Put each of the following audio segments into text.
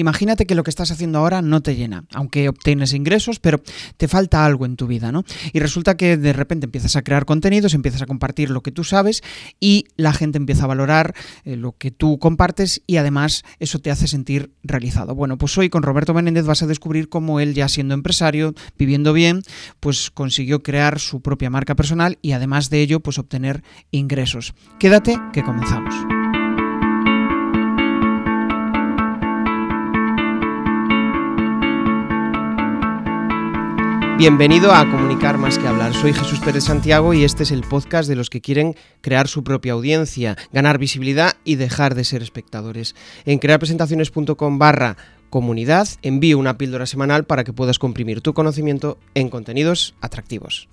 Imagínate que lo que estás haciendo ahora no te llena, aunque obtienes ingresos, pero te falta algo en tu vida, ¿no? Y resulta que de repente empiezas a crear contenidos, empiezas a compartir lo que tú sabes y la gente empieza a valorar eh, lo que tú compartes y además eso te hace sentir realizado. Bueno, pues hoy con Roberto Menéndez vas a descubrir cómo él ya siendo empresario, viviendo bien, pues consiguió crear su propia marca personal y además de ello, pues obtener ingresos. Quédate que comenzamos. Bienvenido a Comunicar más que hablar. Soy Jesús Pérez Santiago y este es el podcast de los que quieren crear su propia audiencia, ganar visibilidad y dejar de ser espectadores. En crearpresentaciones.com barra comunidad envío una píldora semanal para que puedas comprimir tu conocimiento en contenidos atractivos.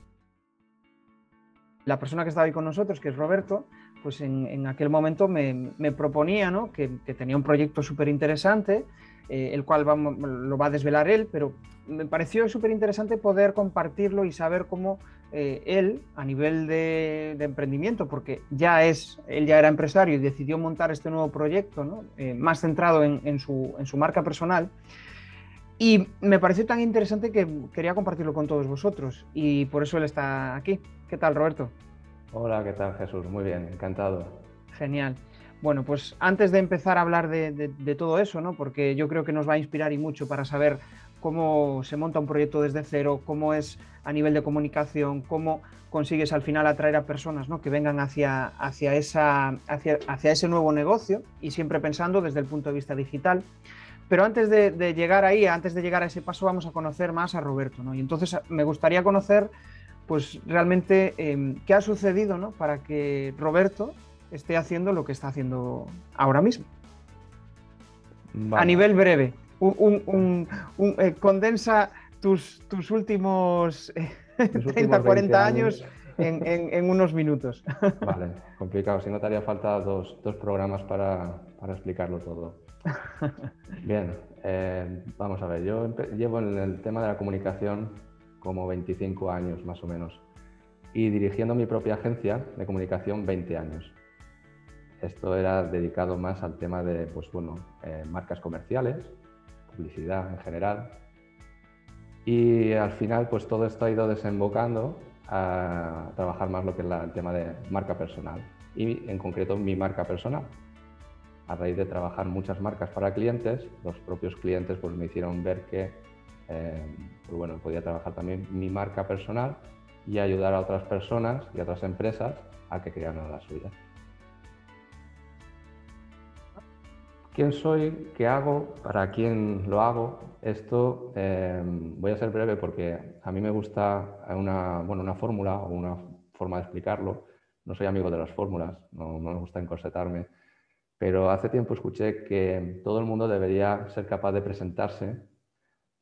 La persona que estaba ahí con nosotros, que es Roberto, pues en, aquel momento me, proponía ¿no? que, que tenía un proyecto súper interesante eh, el cual lo va a desvelar él, pero me pareció súper interesante poder compartirlo y saber cómo eh, él, a nivel de, emprendimiento, porque ya es, él ya era empresario y decidió montar este nuevo proyecto, eh, más centrado en, su, en su marca personal, y me pareció tan interesante que quería compartirlo con todos vosotros y por eso él está aquí. ¿Qué tal, Roberto? Hola, ¿qué tal, Jesús? Muy bien, encantado. Genial. Bueno, pues antes de empezar a hablar de, todo eso, ¿no? porque yo creo que nos va a inspirar y mucho para saber cómo se monta un proyecto desde cero, cómo es a nivel de comunicación, cómo consigues al final atraer a personas ¿no? que vengan hacia, hacia, hacia, hacia, ese nuevo negocio y siempre pensando desde el punto de vista digital. Pero antes de, llegar ahí, antes de llegar a ese paso, vamos a conocer más a Roberto. ¿no? Y entonces me gustaría conocer pues realmente em, qué ha sucedido ¿no? para que Roberto esté haciendo lo que está haciendo ahora mismo. A nivel breve, eh, condensa tus, tus últimos 30, eh, 40 años, en, unos minutos. Vale, complicado. Si no te haría falta dos, programas para, explicarlo todo. Bien, eh, vamos a ver. Yo llevo en el tema de la comunicación como 25 años más o menos y dirigiendo mi propia agencia de comunicación 20 años. Esto era dedicado más al tema de pues, bueno, eh, marcas comerciales, publicidad en general. Y al final, pues todo esto ha ido desembocando a trabajar más lo que es el tema de marca personal y en concreto mi marca personal. A raíz de trabajar muchas marcas para clientes, los propios clientes pues, me hicieron ver que eh, pues, bueno, podía trabajar también mi marca personal y ayudar a otras personas y a otras empresas a que crearan la suya. ¿Quién soy? ¿Qué hago? ¿Para quién lo hago? Esto eh, voy a ser breve porque a mí me gusta una, bueno, una fórmula o una forma de explicarlo. No soy amigo de las fórmulas, no, no me gusta encorsetarme, pero hace tiempo escuché que todo el mundo debería ser capaz de presentarse,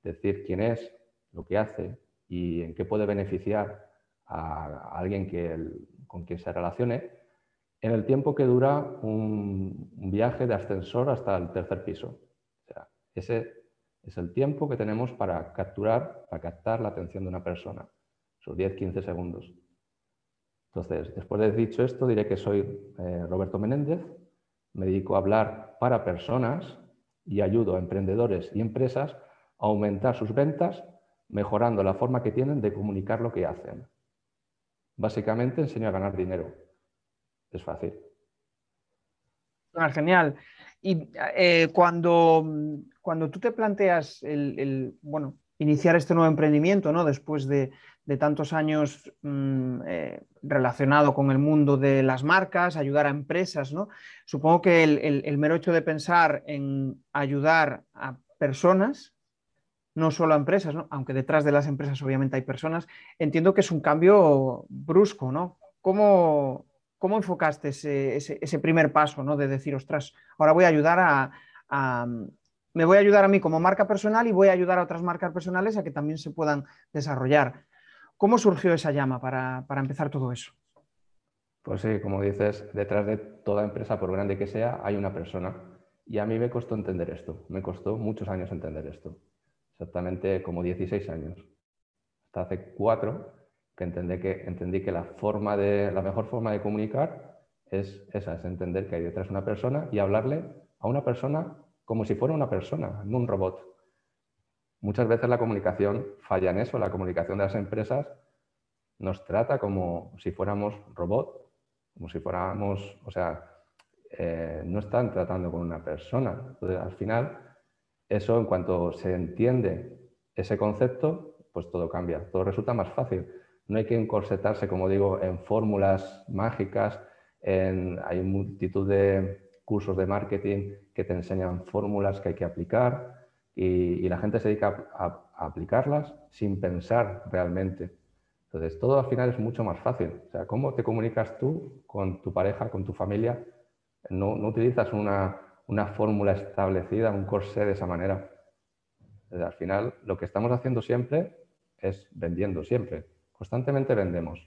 decir quién es, lo que hace y en qué puede beneficiar a alguien que, con quien se relacione en el tiempo que dura un, viaje de ascensor hasta el tercer piso. ese es el tiempo que tenemos para capturar, para captar la atención de una persona, esos 10-15 segundos. Entonces, después de dicho esto, diré que soy eh, Roberto Menéndez, me dedico a hablar para personas y ayudo a emprendedores y empresas a aumentar sus ventas mejorando la forma que tienen de comunicar lo que hacen. Básicamente enseño a ganar dinero es fácil. Ah, genial. Y eh, cuando, cuando tú te planteas el, bueno, iniciar este nuevo emprendimiento, ¿no? después de, tantos años mm, eh, relacionado con el mundo de las marcas, ayudar a empresas, ¿no? supongo que el, mero hecho de pensar en ayudar a personas, no solo a empresas, ¿no? aunque detrás de las empresas obviamente hay personas, entiendo que es un cambio brusco. ¿no? ¿Cómo, ¿Cómo enfocaste ese, primer paso, ¿no? De decir, ostras, ahora voy a ayudar a, Me voy a ayudar a mí como marca personal y voy a ayudar a otras marcas personales a que también se puedan desarrollar. ¿Cómo surgió esa llama para, empezar todo eso? Pues sí, como dices, detrás de toda empresa, por grande que sea, hay una persona. Y a mí me costó entender esto. Me costó muchos años entender esto. Exactamente como 16 años. Hasta hace cuatro que entendí que, entendí que la, forma de, la mejor forma de comunicar es esa, es entender que hay detrás una persona y hablarle a una persona como si fuera una persona, no un robot. Muchas veces la comunicación falla en eso, la comunicación de las empresas nos trata como si fuéramos robot, como si fuéramos, o sea, eh, no están tratando con una persona. Entonces, al final, eso en cuanto se entiende ese concepto, pues todo cambia, todo resulta más fácil. No hay que encorsetarse, como digo, en fórmulas mágicas, en, hay multitud de cursos de marketing que te enseñan fórmulas que hay que aplicar y, la gente se dedica a, aplicarlas sin pensar realmente. Entonces, todo al final es mucho más fácil. O sea, ¿cómo te comunicas tú con tu pareja, con tu familia? No, utilizas una, una fórmula establecida, un corsé de esa manera. al final, lo que estamos haciendo siempre es vendiendo, siempre. Constantemente vendemos,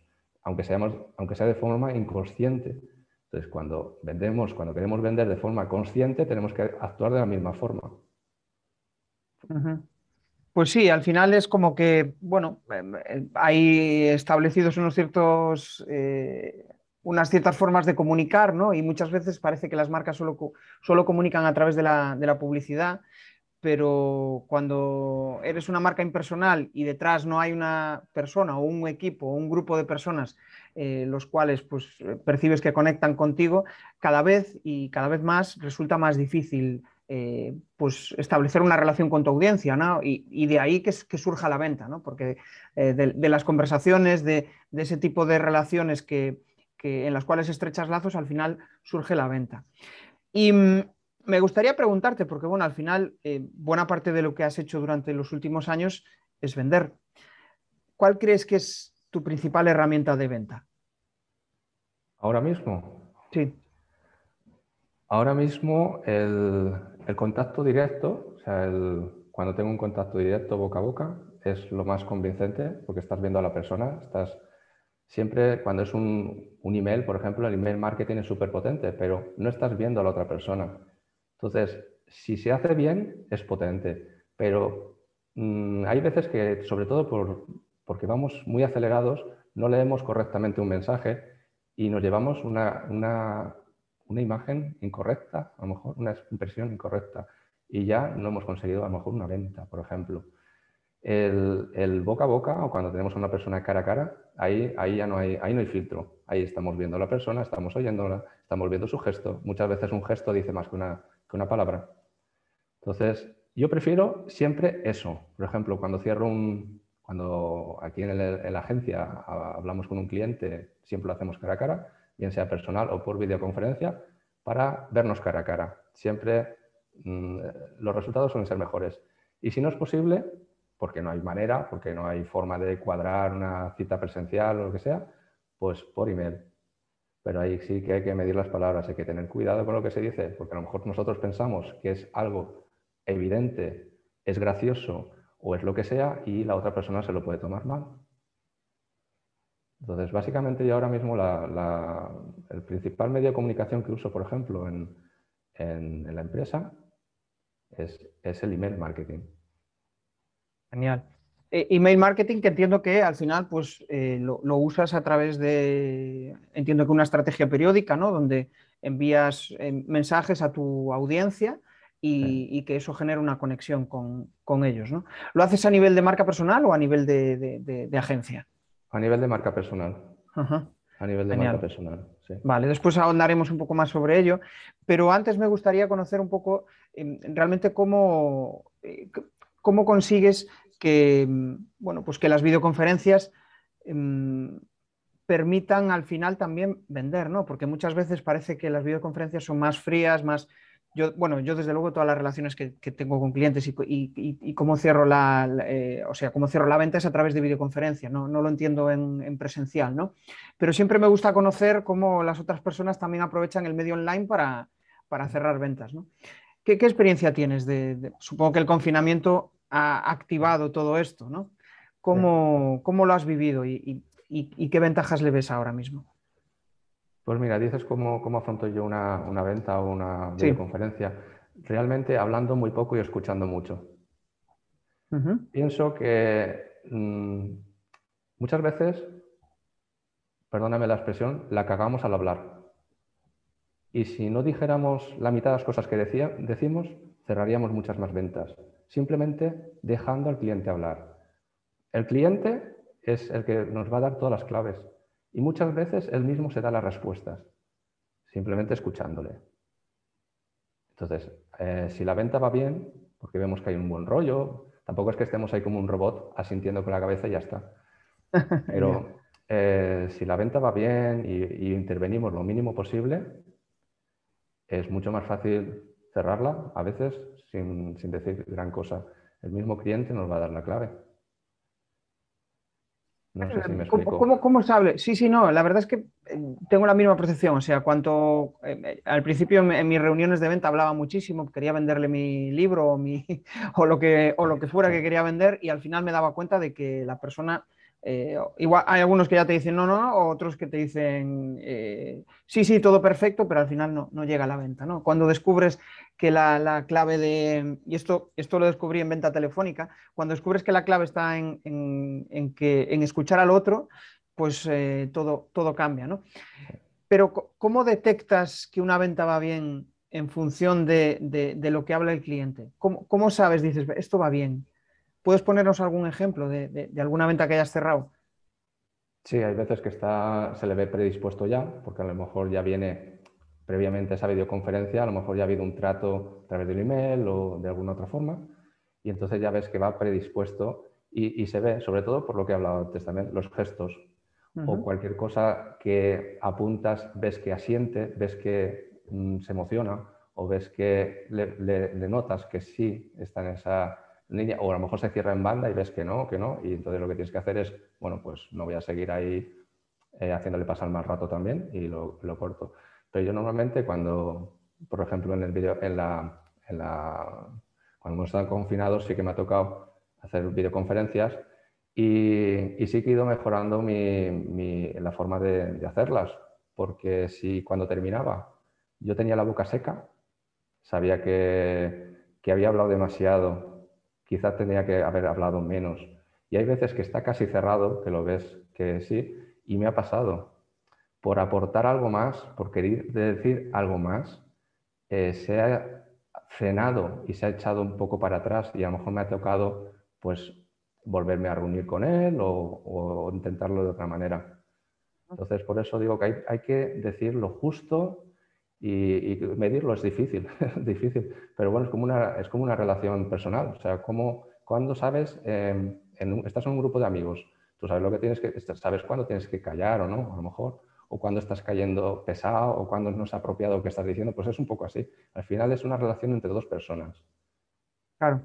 aunque, seamos, aunque sea de forma inconsciente. Entonces, cuando vendemos, cuando queremos vender de forma consciente, tenemos que actuar de la misma forma. Pues sí, al final es como que, bueno, em, hay establecidos unos ciertos, eh, unas ciertas formas de comunicar, ¿no? Y muchas veces parece que las marcas solo, solo comunican a través de la, de la publicidad pero cuando eres una marca impersonal y detrás no hay una persona o un equipo o un grupo de personas eh, los cuales pues, percibes que conectan contigo, cada vez y cada vez más resulta más difícil eh, pues, establecer una relación con tu audiencia y, de ahí que, que, surja la venta, ¿no? porque eh, de, las conversaciones, de, ese tipo de relaciones que, que, en las cuales estrechas lazos, al final surge la venta. Y mm, me gustaría preguntarte, porque bueno, al final eh, buena parte de lo que has hecho durante los últimos años es vender. ¿Cuál crees que es tu principal herramienta de venta? Ahora mismo. Sí. Ahora mismo el, contacto directo, o sea, cuando tengo un contacto directo boca a boca, es lo más convincente porque estás viendo a la persona, estás siempre cuando es un, un email, por ejemplo, el email marketing es súper potente, pero no estás viendo a la otra persona. Entonces, si se hace bien, es potente, pero mm, hay veces que, sobre todo por, porque vamos muy acelerados, no leemos correctamente un mensaje y nos llevamos una, una, una, imagen incorrecta, a lo mejor una impresión incorrecta, y ya no hemos conseguido a lo mejor una venta, por ejemplo. El, el, boca a boca o cuando tenemos a una persona cara a cara, ahí, ahí ya no hay, ahí no hay filtro. Ahí estamos viendo a la persona, estamos oyéndola, estamos viendo su gesto. Muchas veces un gesto dice más que una, que una palabra. Entonces, yo prefiero siempre eso. Por ejemplo, cuando cierro un, cuando aquí en, la agencia hablamos con un cliente, siempre lo hacemos cara a cara, bien sea personal o por videoconferencia, para vernos cara a cara. Siempre mm, los resultados suelen ser mejores. Y si no es posible, porque no hay manera, porque no hay forma de cuadrar una cita presencial o lo que sea, pues por email pero ahí sí que hay que medir las palabras, hay que tener cuidado con lo que se dice, porque a lo mejor nosotros pensamos que es algo evidente, es gracioso o es lo que sea y la otra persona se lo puede tomar mal. Entonces, básicamente yo ahora mismo el principal medio de comunicación que uso, por ejemplo, en, la empresa es, es el email marketing. Genial. Eh, email marketing que entiendo que al final pues eh, lo, usas a través de, entiendo que una estrategia periódica, ¿no? Donde envías eh, mensajes a tu audiencia y, que eso genera una conexión con, ellos, ¿no? ¿Lo haces a nivel de marca personal o a nivel de, agencia? A nivel de marca personal. A nivel de marca personal. Sí. Vale, después ahondaremos un poco más sobre ello, pero antes me gustaría conocer un poco em, realmente cómo, cómo consigues que, mm, bueno, pues que las videoconferencias mm, permitan al final también vender, ¿no? Porque muchas veces parece que las videoconferencias son más frías, más... Yo, bueno, yo desde luego todas las relaciones que, tengo con clientes y, cómo cierro la, eh, o sea, cómo cierro la venta es a través de videoconferencia, no, no lo entiendo en, presencial, ¿no? Pero siempre me gusta conocer cómo las otras personas también aprovechan el medio online para, cerrar ventas, ¿no? ¿Qué, experiencia tienes? de, supongo que el confinamiento ha activado todo esto, ¿no? ¿Cómo, lo has vivido y, qué ventajas le ves ahora mismo? Pues mira, dices cómo, cómo afronto yo una, venta o una videoconferencia. Realmente hablando muy poco y escuchando mucho. Pienso que mm, muchas veces, perdóname la expresión, la cagamos al hablar. Y si no dijéramos la mitad de las cosas que decía, decimos, cerraríamos muchas más ventas, simplemente dejando al cliente hablar. El cliente es el que nos va a dar todas las claves y muchas veces él mismo se da las respuestas, simplemente escuchándole. Entonces, eh, si la venta va bien, porque vemos que hay un buen rollo, tampoco es que estemos ahí como un robot asintiendo con la cabeza y ya está. Pero eh, si la venta va bien y, intervenimos lo mínimo posible, es mucho más fácil cerrarla, a veces sin, sin decir gran cosa. El mismo cliente nos va a dar la clave. No sé si me explico. ¿Cómo, cómo, sabe? Sí, sí, no. La verdad es que eh, tengo la misma percepción. O sea, cuanto eh, al principio en, mis reuniones de venta hablaba muchísimo, quería venderle mi libro o, mi, o, lo que, o lo que fuera que quería vender y al final me daba cuenta de que la persona eh, igual hay algunos que ya te dicen no, no, no, otros que te dicen eh, sí, sí, todo perfecto, pero al final no, no llega a la venta. ¿no? Cuando descubres que la, clave de, y esto, esto lo descubrí en venta telefónica, cuando descubres que la clave está en, en, que, en escuchar al otro, pues eh, todo, todo cambia. ¿no? Pero ¿cómo detectas que una venta va bien en función de, de, lo que habla el cliente? ¿Cómo, ¿Cómo sabes, dices, esto va bien? ¿Puedes ponernos algún ejemplo de, alguna venta que hayas cerrado? Sí, hay veces que está, se le ve predispuesto ya, porque a lo mejor ya viene previamente esa videoconferencia, a lo mejor ya ha habido un trato a través del email o de alguna otra forma, y entonces ya ves que va predispuesto y, se ve, sobre todo por lo que he hablado antes también, los gestos o cualquier cosa que apuntas, ves que asiente, ves que mm, se emociona o ves que le notas que sí está en esa o a lo mejor se cierra en banda y ves que no, que no, y entonces lo que tienes que hacer es, bueno, pues no voy a seguir ahí eh, haciéndole pasar más rato también y lo, corto. Pero yo normalmente cuando, por ejemplo, en el vídeo, en la, en la, cuando hemos estado confinados sí que me ha tocado hacer videoconferencias y, y sí que he ido mejorando mi, mi, la forma de, de hacerlas, porque si cuando terminaba yo tenía la boca seca, sabía que, que había hablado demasiado quizá tenía que haber hablado menos. Y hay veces que está casi cerrado, que lo ves que sí, y me ha pasado. Por aportar algo más, por querer decir algo más, eh, se ha frenado y se ha echado un poco para atrás y a lo mejor me ha tocado pues volverme a reunir con él o, intentarlo de otra manera. Entonces, por eso digo que hay, hay que decir lo justo y, medirlo es difícil, difícil, pero bueno, es como una, es como una relación personal. O sea, como, cuando sabes, em, en estás en un grupo de amigos, tú sabes lo que tienes que, sabes cuándo tienes que callar o no, a lo mejor, o cuándo estás cayendo pesado, o cuándo no es apropiado lo que estás diciendo, pues es un poco así. Al final es una relación entre dos personas. Claro.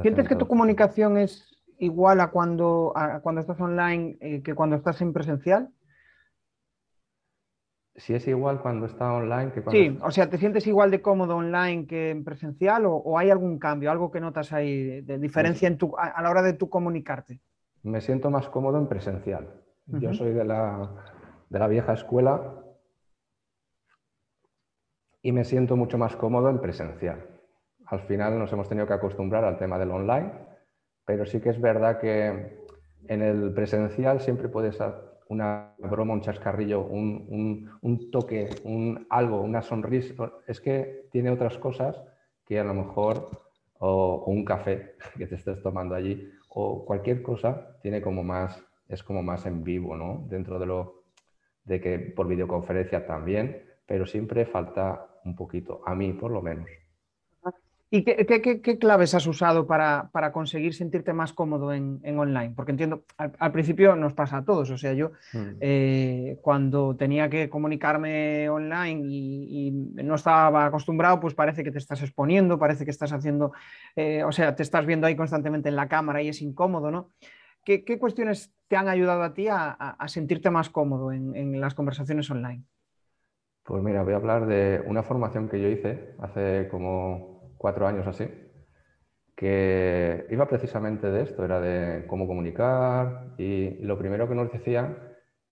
¿Sientes que tu comunicación es igual a cuando, a cuando estás online eh, que cuando estás en presencial? Si es igual cuando está online que cuando... Sí, o sea, ¿te sientes igual de cómodo online que en presencial o, hay algún cambio, algo que notas ahí de, diferencia en tu, a, la hora de tú comunicarte? Me siento más cómodo en presencial. Yo soy de la, de la vieja escuela y me siento mucho más cómodo en presencial. Al final nos hemos tenido que acostumbrar al tema del online, pero sí que es verdad que en el presencial siempre puedes una broma, un chascarrillo, un, toque, un algo, una sonrisa. Es que tiene otras cosas que a lo mejor, o, un café que te estés tomando allí, o cualquier cosa, tiene como más, es como más en vivo, ¿no? Dentro de lo de que por videoconferencia también, pero siempre falta un poquito, a mí por lo menos. ¿Y qué, claves has usado para, conseguir sentirte más cómodo en, online? Porque entiendo, al, principio nos pasa a todos, o sea, yo mm. eh, cuando tenía que comunicarme online y, no estaba acostumbrado, pues parece que te estás exponiendo, parece que estás haciendo, eh, o sea, te estás viendo ahí constantemente en la cámara y es incómodo, ¿no? ¿Qué, cuestiones te han ayudado a ti a, sentirte más cómodo en las conversaciones online? Pues mira, voy a hablar de una formación que yo hice hace como cuatro años así, que iba precisamente de esto, era de cómo comunicar y, lo primero que nos decían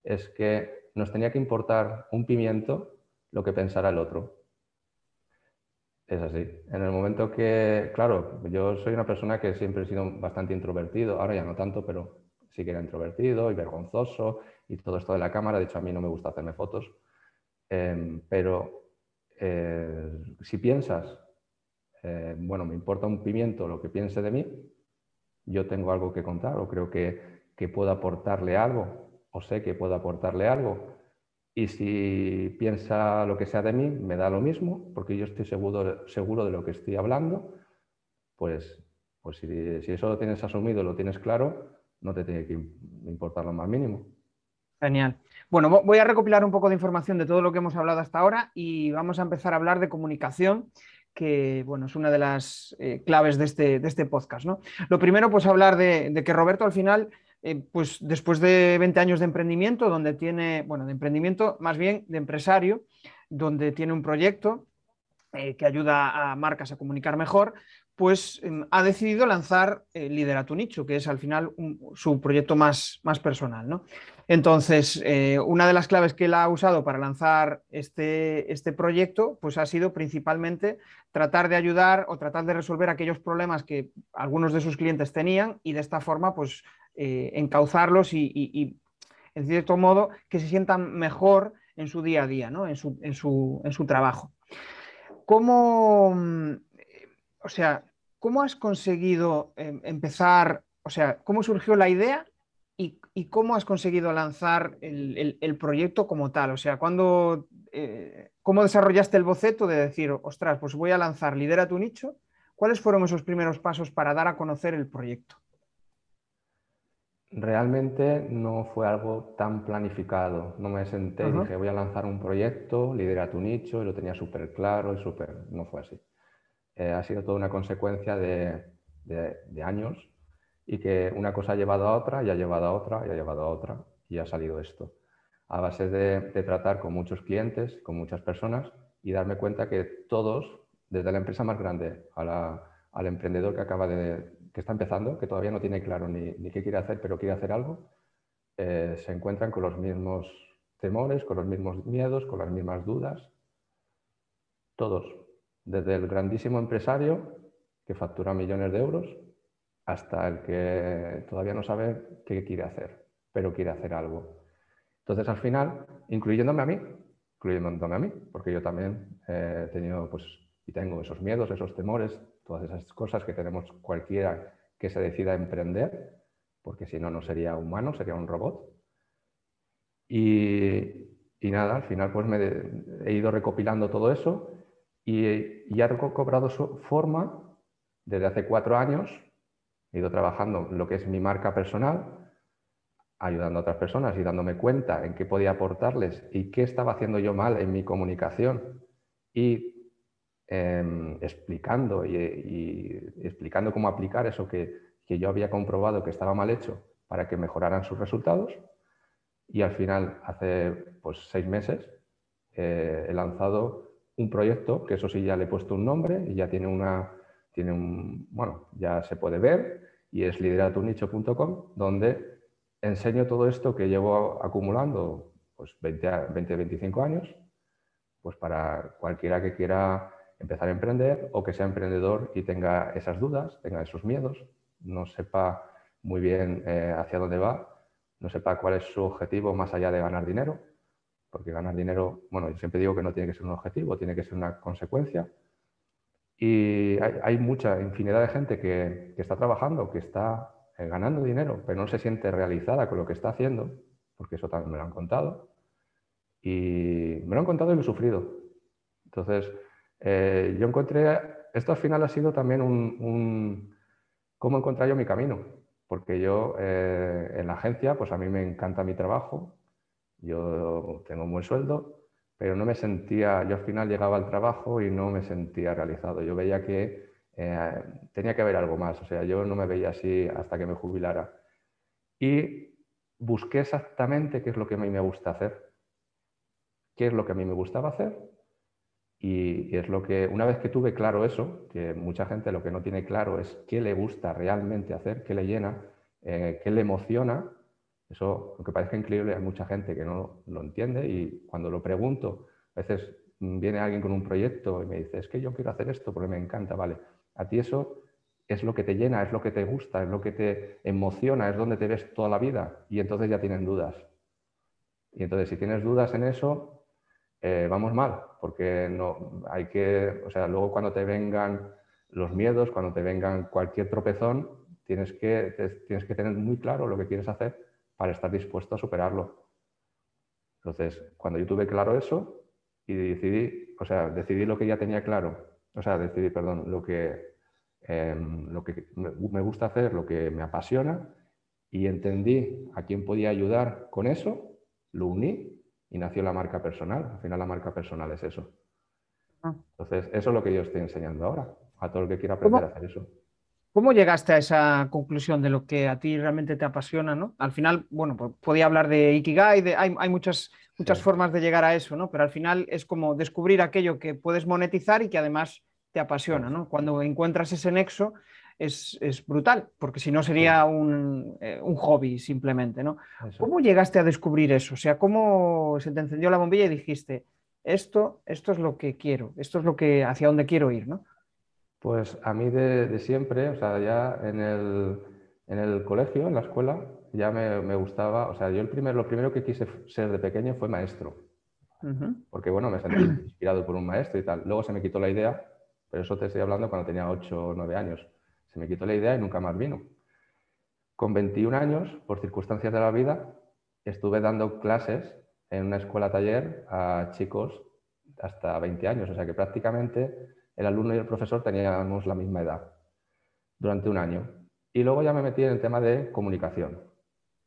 es que nos tenía que importar un pimiento lo que pensara el otro. Es así. En el momento que, claro, yo soy una persona que siempre he sido bastante introvertido, ahora ya no tanto, pero sí que era introvertido y vergonzoso y todo esto de la cámara. De hecho, a mí no me gusta hacerme fotos. Em, pero eh, si piensas eh, bueno, me importa un pimiento lo que piense de mí, yo tengo algo que contar o creo que, que puedo aportarle algo o sé que puedo aportarle algo. Y si piensa lo que sea de mí, me da lo mismo, porque yo estoy seguro, seguro de lo que estoy hablando, pues, pues si, si eso lo tienes asumido, lo tienes claro, no te tiene que importar lo más mínimo. Genial. Bueno, voy a recopilar un poco de información de todo lo que hemos hablado hasta ahora y vamos a empezar a hablar de comunicación, que bueno, es una de las eh, claves de este, de este podcast. ¿no? Lo primero, pues hablar de, que Roberto al final, eh, pues después de 20 años de emprendimiento, donde tiene, bueno, de emprendimiento más bien de empresario, donde tiene un proyecto eh, que ayuda a marcas a comunicar mejor, pues em, ha decidido lanzar eh, nicho, que es al final su proyecto más, más personal. ¿no? Entonces, eh, una de las claves que él ha usado para lanzar este, este, proyecto, pues ha sido principalmente tratar de ayudar o tratar de resolver aquellos problemas que algunos de sus clientes tenían y de esta forma, pues, eh, encauzarlos y, en cierto modo, que se sientan mejor en su día a día, ¿no? en, su, en, su, en su trabajo. ¿Cómo o sea, ¿cómo has conseguido em, empezar, o sea, cómo surgió la idea y, cómo has conseguido lanzar el, proyecto como tal? O sea, ¿cuándo, eh, ¿cómo desarrollaste el boceto de decir, ostras, pues voy a lanzar Lidera tu nicho? ¿Cuáles fueron esos primeros pasos para dar a conocer el proyecto? Realmente no fue algo tan planificado. No me senté y dije, voy a lanzar un proyecto, lidera tu nicho, y lo tenía súper claro y súper... No fue así. Eh, ha sido toda una consecuencia de, años y que una cosa ha llevado a otra y ha llevado a otra y ha llevado a otra y ha salido esto. A base de, tratar con muchos clientes, con muchas personas y darme cuenta que todos, desde la empresa más grande al emprendedor que acaba de, que está empezando, que todavía no tiene claro ni, qué quiere hacer, pero quiere hacer algo, eh, se encuentran con los mismos temores, con los mismos miedos, con las mismas dudas. Todos, desde el grandísimo empresario que factura millones de euros hasta el que todavía no sabe qué quiere hacer, pero quiere hacer algo. Entonces, al final, incluyéndome a mí, incluyéndome a mí, porque yo también he tenido pues, y tengo esos miedos, esos temores, todas esas cosas que tenemos cualquiera que se decida a emprender, porque si no, no sería humano, sería un robot. Y, y nada, al final pues me he ido recopilando todo eso y, ya ha cobrado su forma desde hace cuatro años. He ido trabajando lo que es mi marca personal, ayudando a otras personas y dándome cuenta en qué podía aportarles y qué estaba haciendo yo mal en mi comunicación y em, explicando y, explicando cómo aplicar eso que, que, yo había comprobado que estaba mal hecho para que mejoraran sus resultados. Y al final, hace pues, seis meses, eh, he lanzado un proyecto, que eso sí ya le he puesto un nombre y ya tiene una, tiene un, bueno, ya se puede ver y es lideratunicho.com, donde enseño todo esto que llevo acumulando pues 20, 20, 25 años, pues para cualquiera que quiera empezar a emprender o que sea emprendedor y tenga esas dudas, tenga esos miedos, no sepa muy bien eh, hacia dónde va, no sepa cuál es su objetivo más allá de ganar dinero, porque ganar dinero, bueno, yo siempre digo que no tiene que ser un objetivo, tiene que ser una consecuencia. Y hay, mucha infinidad de gente que, está trabajando, que está eh, ganando dinero, pero no se siente realizada con lo que está haciendo, porque eso también me lo han contado. Y me lo han contado y lo he sufrido. Entonces, eh, yo encontré, esto al final ha sido también un, cómo encontrar yo mi camino, porque yo eh, en la agencia, pues a mí me encanta mi trabajo, yo tengo un buen sueldo, pero no me sentía, yo al final llegaba al trabajo y no me sentía realizado. Yo veía que eh, tenía que haber algo más, o sea, yo no me veía así hasta que me jubilara. Y busqué exactamente qué es lo que a mí me gusta hacer, qué es lo que a mí me gustaba hacer. Y, es lo que, una vez que tuve claro eso, que mucha gente lo que no tiene claro es qué le gusta realmente hacer, qué le llena, eh, qué le emociona, eso, aunque parezca increíble, hay mucha gente que no lo entiende y cuando lo pregunto, a veces viene alguien con un proyecto y me dice, es que yo quiero hacer esto porque me encanta, vale. A ti eso es lo que te llena, es lo que te gusta, es lo que te emociona, es donde te ves toda la vida y entonces ya tienen dudas. Y entonces si tienes dudas en eso, eh, vamos mal, porque no hay que, o sea, luego cuando te vengan los miedos, cuando te vengan cualquier tropezón, tienes que, tienes que tener muy claro lo que quieres hacer para estar dispuesto a superarlo. Entonces, cuando yo tuve claro eso y decidí, o sea, decidí lo que ya tenía claro, o sea, decidí, perdón, lo que, em, lo que me gusta hacer, lo que me apasiona, y entendí a quién podía ayudar con eso, lo uní y nació la marca personal. Al final la marca personal es eso. Ah. Entonces, eso es lo que yo estoy enseñando ahora, a todo el que quiera aprender a hacer eso. ¿Cómo llegaste a esa conclusión de lo que a ti realmente te apasiona? ¿no? Al final, bueno, pues podía hablar de Ikigai, de, hay, hay, muchas, muchas formas de llegar a eso, ¿no? pero al final es como descubrir aquello que puedes monetizar y que además te apasiona. ¿no? Cuando encuentras ese nexo, es, brutal, porque si no sería eh, un, hobby simplemente, ¿no? ¿Cómo llegaste a descubrir eso? O sea, ¿cómo se te encendió la bombilla y dijiste, esto, esto es lo que quiero, esto es lo que, hacia dónde quiero ir, ¿no? Pues a mí de, siempre, o sea, ya en el, en el, colegio, en la escuela, ya me, gustaba, o sea, yo el primer, lo primero que quise ser de pequeño fue maestro, porque bueno, me sentí inspirado por un maestro y tal. Luego se me quitó la idea, pero eso te estoy hablando cuando tenía 8 o 9 años. Se me quitó la idea y nunca más vino. Con 21 años, por circunstancias de la vida, estuve dando clases en una escuela taller a chicos hasta 20 años, o sea que prácticamente el alumno y el profesor teníamos la misma edad durante un año. Y luego ya me metí en el tema de comunicación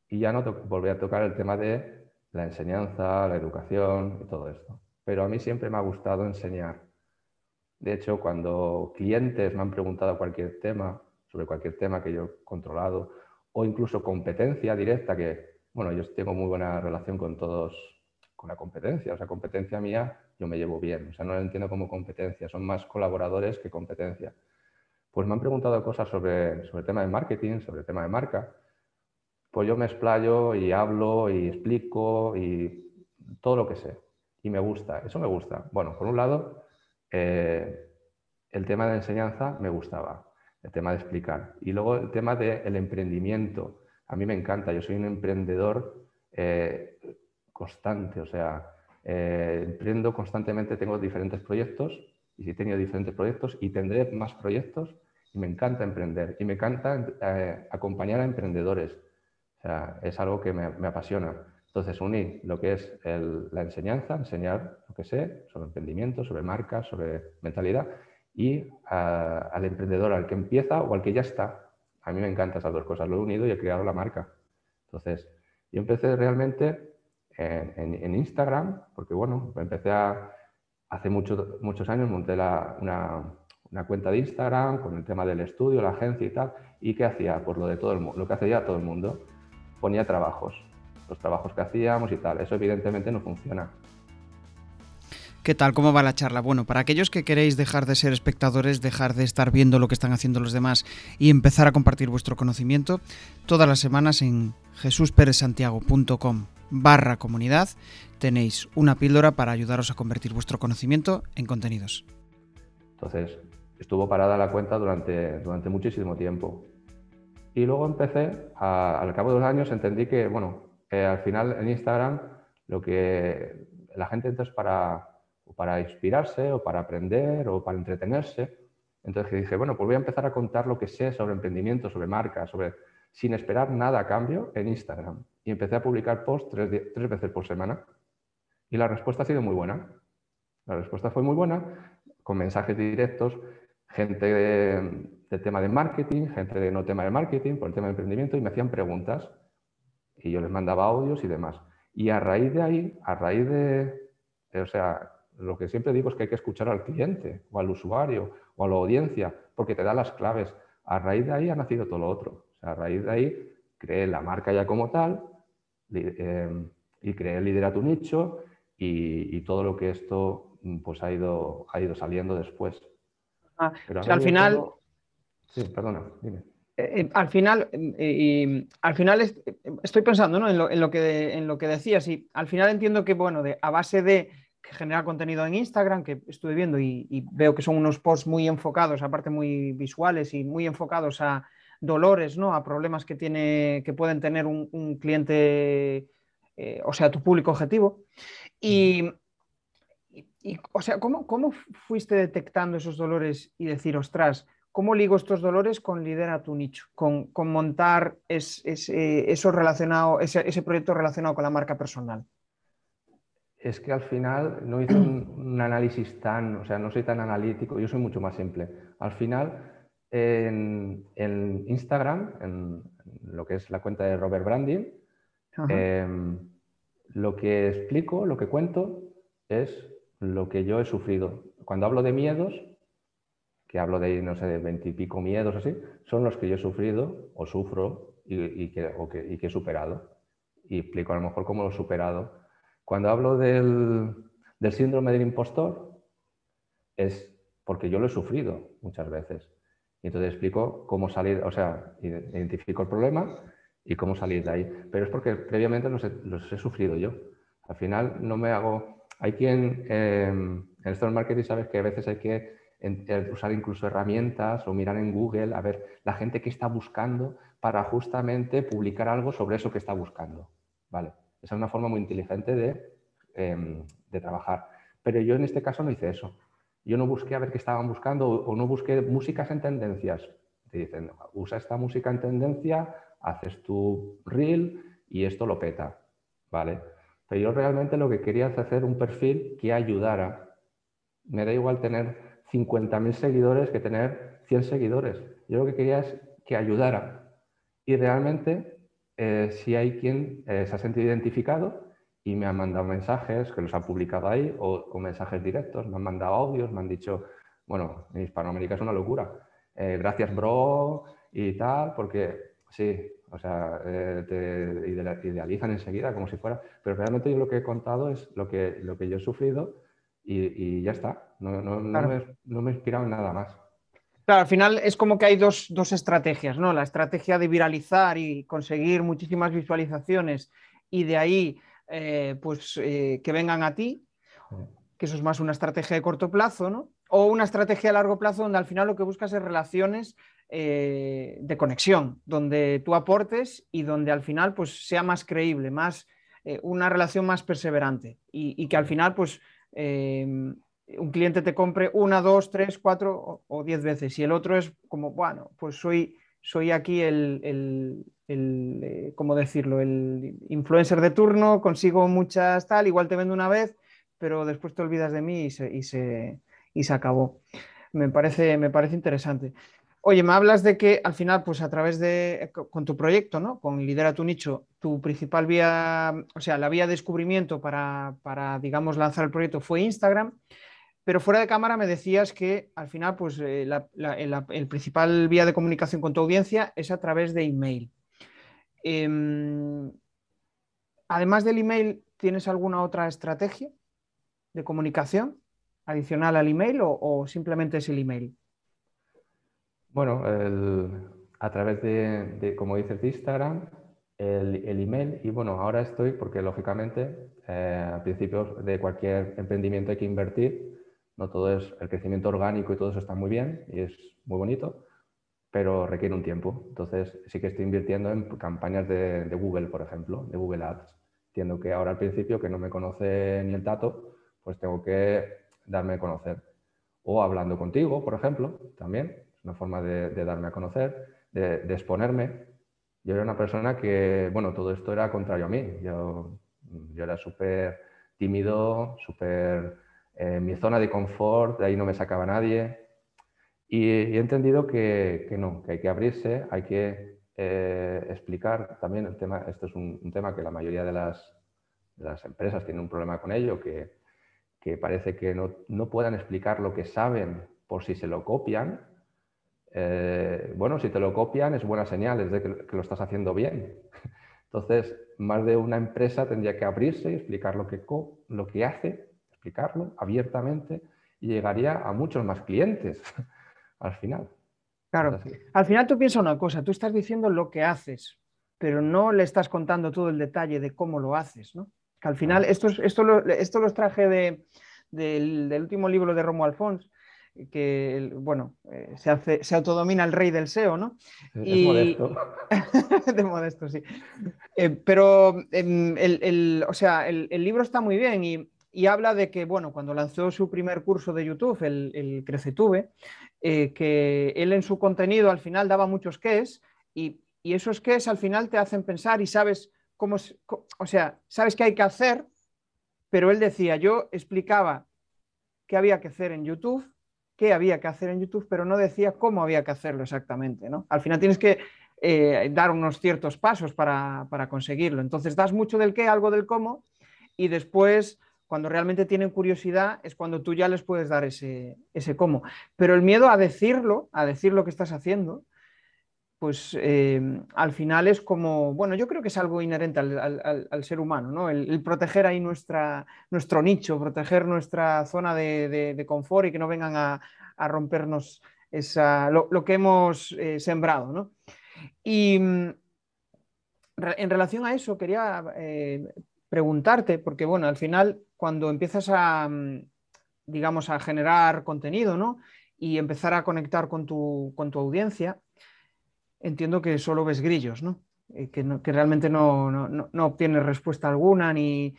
y ya no volví a tocar el tema de la enseñanza, la educación y todo esto. Pero a mí siempre me ha gustado enseñar. De hecho, cuando clientes me han preguntado cualquier tema, sobre cualquier tema que yo he controlado, o incluso competencia directa, que, bueno, yo tengo muy buena relación con todos, con la competencia, o sea, competencia mía, yo me llevo bien, o sea, no la entiendo como competencia, son más colaboradores que competencia. Pues me han preguntado cosas sobre, sobre el tema de marketing, sobre el tema de marca, pues yo me explayo y hablo y explico y todo lo que sé. Y me gusta, eso me gusta. Bueno, por un lado, eh, el tema de enseñanza me gustaba, el tema de explicar. Y luego el tema del emprendimiento. A mí me encanta, yo soy un emprendedor eh, constante, o sea, eh, emprendo constantemente, tengo diferentes proyectos y he tenido diferentes proyectos y tendré más proyectos y me encanta emprender y me encanta acompañar a emprendedores. O sea, es algo que me apasiona. Entonces, uní lo que es la enseñanza, enseñar lo que sé sobre emprendimiento, sobre marcas, sobre mentalidad, y al emprendedor, al que empieza o al que ya está. A mí me encantan esas dos cosas, lo he unido y he creado la marca. Entonces, yo empecé realmente en, Instagram, porque bueno, empecé hace muchos años, monté una, una, cuenta de Instagram con el tema del estudio, la agencia y tal. ¿Y qué hacía? Pues lo de todo el lo que hacía todo el mundo. Ponía trabajos los trabajos que hacíamos y tal. Eso evidentemente no funciona. ¿Qué tal? ¿Cómo va la charla? Bueno, para aquellos que queréis dejar de ser espectadores, dejar de estar viendo lo que están haciendo los demás y empezar a compartir vuestro conocimiento, todas las semanas en jesusperezsantiago.com barra comunidad tenéis una píldora para ayudaros a convertir vuestro conocimiento en contenidos. Entonces, estuvo parada la cuenta durante, durante muchísimo tiempo. Y luego empecé, al cabo de los años entendí que, bueno, eh, al final en Instagram lo que la gente entonces para, para inspirarse o para aprender o para entretenerse. Entonces dije, bueno, pues voy a empezar a contar lo que sé sobre emprendimiento, sobre marca, sobre sin esperar nada a cambio en Instagram. Y empecé a publicar posts tres, veces por semana. Y la respuesta ha sido muy buena. La respuesta fue muy buena, con mensajes directos, gente de, de tema de marketing, gente de no tema de marketing, por el tema de emprendimiento, y me hacían preguntas y yo les mandaba audios y demás. Y a raíz de ahí, a raíz de, o sea, lo que siempre digo es que hay que escuchar al cliente o al usuario o a la audiencia, porque te da las claves. A raíz de ahí ha nacido todo lo otro. O sea, a raíz de ahí creé la marca ya como tal eh, y creé Lidera tu nicho y, todo lo que esto pues ha ido, ha ido saliendo después. Ah, o sea, al final... Sí, perdona, dime. Eh, eh, al final, y, al final estoy pensando en, lo, que, en lo que decías y al final entiendo que, bueno, de, a base de generar contenido en Instagram, que estuve viendo y, veo que son unos posts muy enfocados, aparte muy visuales y muy enfocados a dolores, ¿no? a problemas que, tiene, que pueden tener un, cliente, eh, o sea, tu público objetivo. Y, o sea, ¿cómo, ¿cómo fuiste detectando esos dolores y decir, ostras, ¿cómo ligo estos dolores con Lidera tu nicho? Con, montar eso relacionado, ese, proyecto relacionado con la marca personal. Es que al final no hice un, análisis tan, o sea, no soy tan analítico, yo soy mucho más simple. Al final, en, Instagram, en lo que es la cuenta de Robert Branding, em, lo que explico, lo que cuento, es lo que yo he sufrido. Cuando hablo de miedos, que hablo de, no sé, de veintipico miedos así, son los que yo he sufrido o sufro y, que, he superado. Y explico a lo mejor cómo lo he superado. Cuando hablo del, síndrome del impostor, es porque yo lo he sufrido muchas veces. Y entonces explico cómo salir, o sea, identifico el problema y cómo salir de ahí. Pero es porque previamente los he, sufrido yo. Al final no me hago... Hay quien, em, en esto del marketing sabes que a veces hay que eh, usar incluso herramientas o mirar en Google a ver la gente que está buscando para justamente publicar algo sobre eso que está buscando. ¿vale? Esa es una forma muy inteligente de, em, de trabajar. Pero yo en este caso no hice eso. Yo no busqué a ver qué estaban buscando o no busqué músicas en tendencias. Te dicen, usa esta música en tendencia, haces tu reel y esto lo peta. ¿vale? Pero yo realmente lo que quería es hacer un perfil que ayudara. Me da igual tener 50.000 seguidores que tener 100 seguidores. Yo lo que quería es que ayudara. Y realmente, eh, si hay quien eh, se ha sentido identificado y me ha mandado mensajes, que los ha publicado ahí, o, con mensajes directos, me han mandado audios, me han dicho, bueno, en Hispanoamérica es una locura. Eh, gracias, bro, y tal, porque sí, o sea, te idealizan enseguida como si fuera, pero realmente yo lo que he contado es lo que, lo que yo he sufrido y, ya está. No, no, me, he inspirado en nada más. Claro, al final es como que hay dos, estrategias, ¿no? La estrategia de viralizar y conseguir muchísimas visualizaciones y de ahí eh, pues eh, que vengan a ti, que eso es más una estrategia de corto plazo, ¿no? O una estrategia a largo plazo donde al final lo que buscas es relaciones eh, de conexión, donde tú aportes y donde al final pues sea más creíble, más una relación más perseverante y, y que al final pues Em, un cliente te compre una, dos, tres, cuatro o, diez veces y el otro es como, bueno, pues soy, soy aquí el, el, eh, ¿cómo decirlo? El influencer de turno, consigo muchas tal, igual te vendo una vez, pero después te olvidas de mí y se, y se, y se acabó. Me parece, me parece interesante. Oye, me hablas de que al final, pues a través de, con tu proyecto, ¿no? Con Lidera tu nicho, tu principal vía, o sea, la vía de descubrimiento para, digamos, lanzar el proyecto fue Instagram, pero fuera de cámara me decías que al final, pues eh, el, principal vía de comunicación con tu audiencia es a través de email. Em, además del email, ¿tienes alguna otra estrategia de comunicación adicional al email o simplemente es el email? Bueno, a través de, como dices, de Instagram, el, email y bueno, ahora estoy porque lógicamente eh, al principio de cualquier emprendimiento hay que invertir, no todo es el crecimiento orgánico y todo eso está muy bien y es muy bonito, pero requiere un tiempo. Entonces sí que estoy invirtiendo en campañas de, Google, por ejemplo, de Google Ads. Entiendo que ahora al principio que no me conoce ni el tato, pues tengo que darme a conocer. O hablando contigo, por ejemplo, también una forma de, darme a conocer, de, exponerme. Yo era una persona que, bueno, todo esto era contrario a mí. Yo, yo era súper tímido, súper eh, mi zona de confort, de ahí no me sacaba nadie. Y, he entendido que, que, no, que hay que abrirse, hay que eh, explicar también el tema. Esto es un, tema que la mayoría de las, de las, empresas tienen un problema con ello, que, que parece que no, no puedan explicar lo que saben por si se lo copian eh, bueno, si te lo copian es buena señal, es de que, lo estás haciendo bien. Entonces, más de una empresa tendría que abrirse y explicar lo que, lo que hace, explicarlo abiertamente y llegaría a muchos más clientes al final. Claro, al final tú piensas una cosa, tú estás diciendo lo que haces, pero no le estás contando todo el detalle de cómo lo haces, ¿no? Que al final, esto, esto, lo, esto los traje de, del, del, último libro de Romo Alfons, que, bueno, eh, se, hace, se autodomina el rey del SEO, ¿no? Es modesto. de modesto, sí. Eh, pero em, el, o sea, el, libro está muy bien y, y habla de que, bueno, cuando lanzó su primer curso de YouTube, el, el CreceTube, eh, que él en su contenido al final daba muchos es y, y esos es al final te hacen pensar y sabes cómo, o sea, sabes qué hay que hacer, pero él decía, yo explicaba qué había que hacer en YouTube, qué había que hacer en YouTube, pero no decía cómo había que hacerlo exactamente, ¿no? Al final tienes que eh, dar unos ciertos pasos para, para conseguirlo. Entonces das mucho del qué, algo del cómo, y después cuando realmente tienen curiosidad es cuando tú ya les puedes dar ese, ese cómo. Pero el miedo a decirlo, a decir lo que estás haciendo, pues eh, al final es como, bueno, yo creo que es algo inherente al, ser humano, ¿no? El, proteger ahí nuestra, nuestro nicho, proteger nuestra zona de, confort y que no vengan a, rompernos esa, lo, que hemos eh, sembrado, ¿no? Y mm, en relación a eso, quería eh, preguntarte, porque bueno, al final cuando empiezas a, mm, digamos, a generar contenido, ¿no? Y empezar a conectar con tu, con tu audiencia, entiendo que solo ves grillos, ¿no? Eh, que, realmente no, no, obtienes respuesta alguna ni...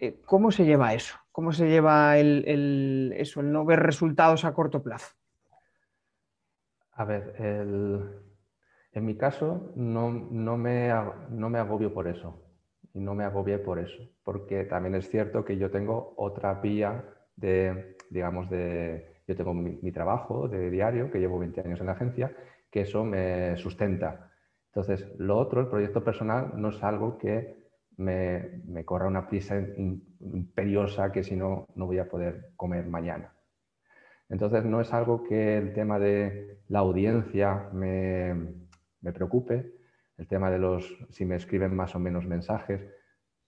Eh, ¿Cómo se lleva eso? ¿Cómo se lleva el, eso, el no ver resultados a corto plazo? A ver, en mi caso no, no, me, no me agobio por eso y no me agobié por eso, porque también es cierto que yo tengo otra vía de, digamos, de, yo tengo mi, trabajo de diario, que llevo 20 años en la agencia, que eso me sustenta. Entonces, lo otro, el proyecto personal, no es algo que me, me corra una prisa imperiosa que si no, no voy a poder comer mañana. Entonces, no es algo que el tema de la audiencia me, me preocupe, el tema de los, si me escriben más o menos mensajes.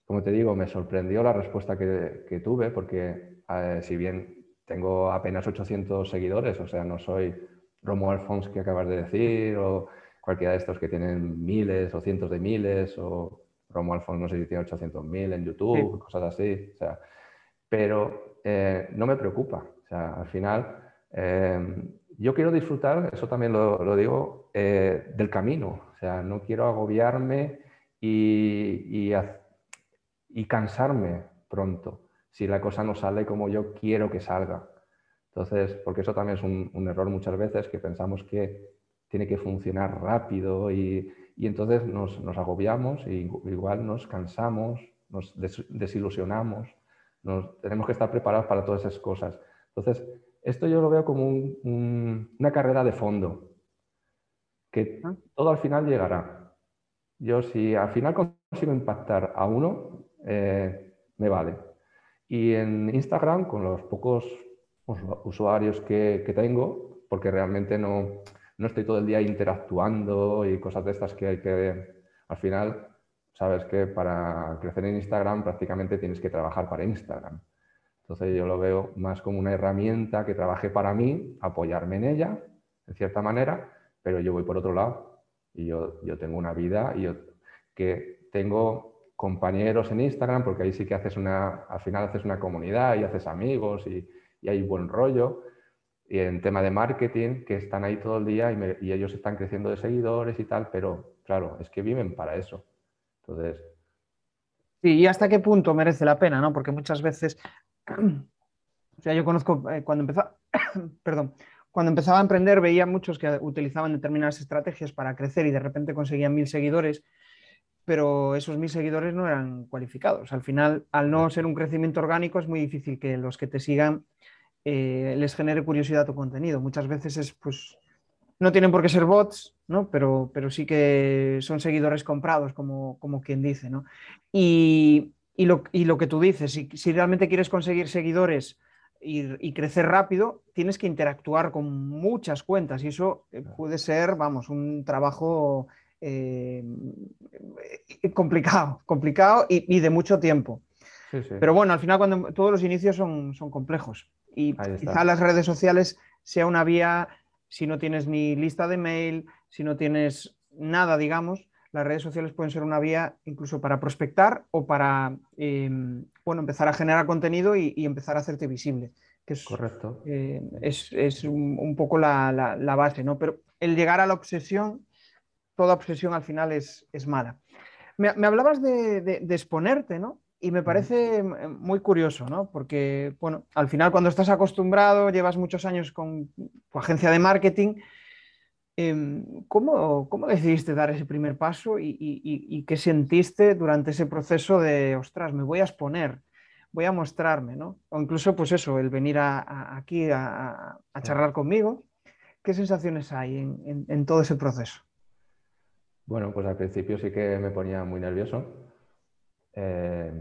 Como te digo, me sorprendió la respuesta que, tuve porque eh, si bien tengo apenas 800 seguidores, o sea, no soy Romo Alfons que acabas de decir o cualquiera de estos que tienen miles o cientos de miles o Romo Alfons no sé si tiene 800.000 en YouTube, cosas así. O sea, pero eh, no me preocupa. O sea, al final eh, yo quiero disfrutar, eso también lo, digo, del camino. Sea, no quiero agobiarme y, y, cansarme pronto si la cosa no sale como yo quiero que salga. Entonces, porque eso también es un, error muchas veces, que pensamos que tiene que funcionar rápido y, y entonces nos, nos, agobiamos y igual nos cansamos, nos desilusionamos, nos, tenemos que estar preparados para todas esas cosas. Entonces, esto yo lo veo como una carrera de fondo que todo al final llegará. Yo si al final consigo impactar a uno, eh, me vale. Y en Instagram, con los pocos usuarios que, tengo, porque realmente no, no, estoy todo el día interactuando y cosas de estas que hay que... Al final, sabes que para crecer en Instagram prácticamente tienes que trabajar para Instagram. Entonces yo lo veo más como una herramienta que trabaje para mí, apoyarme en ella, en cierta manera, pero yo voy por otro lado y yo, yo tengo una vida y yo que tengo compañeros en Instagram, porque ahí sí que haces una, al final haces una comunidad y haces amigos y, y hay buen rollo. Y en tema de marketing, que están ahí todo el día y, y, ellos están creciendo de seguidores y tal, pero claro, es que viven para eso. Entonces... Sí, y hasta qué punto merece la pena, ¿no? Porque muchas veces, o sea, yo conozco eh, cuando empezó, perdón, cuando empezaba a emprender veía muchos que utilizaban determinadas estrategias para crecer y de repente conseguían mil seguidores, pero esos mil seguidores no eran cualificados. Al final, al no ser un crecimiento orgánico, es muy difícil que los que te sigan eh, les genere curiosidad tu contenido. Muchas veces es, pues, no tienen por qué ser bots, ¿no? pero, pero sí que son seguidores comprados, como, como quien dice. ¿no? Y, lo, que tú dices, si, si realmente quieres conseguir seguidores y, crecer rápido, tienes que interactuar con muchas cuentas y eso eh, puede ser, vamos, un trabajo eh, complicado, complicado y, de mucho tiempo. Pero bueno, al final cuando todos los inicios son, son complejos y quizá las redes sociales sea una vía, si no tienes ni lista de mail, si no tienes nada, digamos, las redes sociales pueden ser una vía incluso para prospectar o para em, bueno, empezar a generar contenido y, empezar a hacerte visible. Que es, Correcto. Eh, es, un, poco la, base, ¿no? Pero el llegar a la obsesión, toda obsesión al final es, mala. Me, hablabas de, exponerte, ¿no? y me parece muy curioso, ¿no? Porque, bueno, al final cuando estás acostumbrado, llevas muchos años con tu agencia de marketing, em, ¿cómo, decidiste dar ese primer paso y, qué sentiste durante ese proceso de, ostras, me voy a exponer, voy a mostrarme, ¿no? O incluso, pues eso, el venir aquí a, charlar conmigo. ¿Qué sensaciones hay en todo ese proceso? Bueno, pues al principio sí que me ponía muy nervioso. Eh,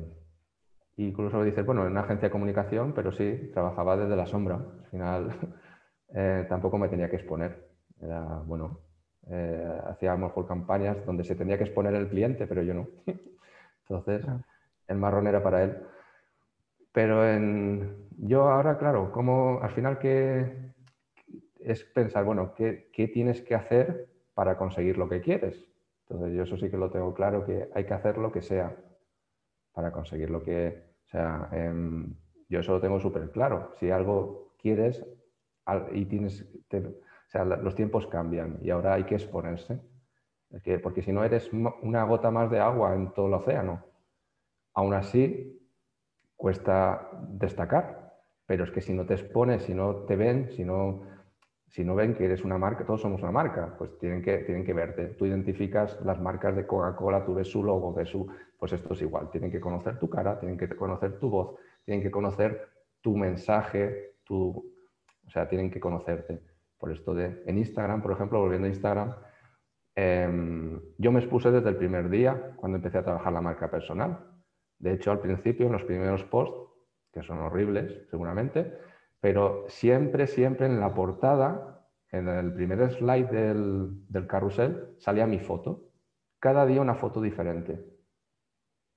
incluso dices, bueno, en una agencia de comunicación, pero sí, trabajaba desde la sombra. Al final eh, tampoco me tenía que exponer. Era, bueno, eh, hacíamos por campañas donde se tenía que exponer el cliente, pero yo no. Entonces, el marrón era para él. Pero en, yo ahora, claro, como al final que es pensar, bueno, ¿qué, ¿qué tienes que hacer para conseguir lo que quieres? Entonces yo eso sí que lo tengo claro, que hay que hacer lo que sea para conseguir lo que... O sea, em, yo eso lo tengo súper claro. Si algo quieres y tienes... o sea, los tiempos cambian y ahora hay que exponerse. porque si no eres una gota más de agua en todo el océano. Aún así, cuesta destacar. Pero es que si no te expones, si no te ven, si no si no ven que eres una marca, todos somos una marca, pues tienen que, tienen que verte. Tú identificas las marcas de Coca-Cola, tú ves su logo, ves su... Pues esto es igual, tienen que conocer tu cara, tienen que conocer tu voz, tienen que conocer tu mensaje, tu... O sea, tienen que conocerte. Por esto de... En Instagram, por ejemplo, volviendo a Instagram, em, yo me expuse desde el primer día cuando empecé a trabajar la marca personal. De hecho, al principio, en los primeros posts, que son horribles seguramente, pero siempre, siempre en la portada, en el primer slide del, carrusel, salía mi foto. Cada día una foto diferente.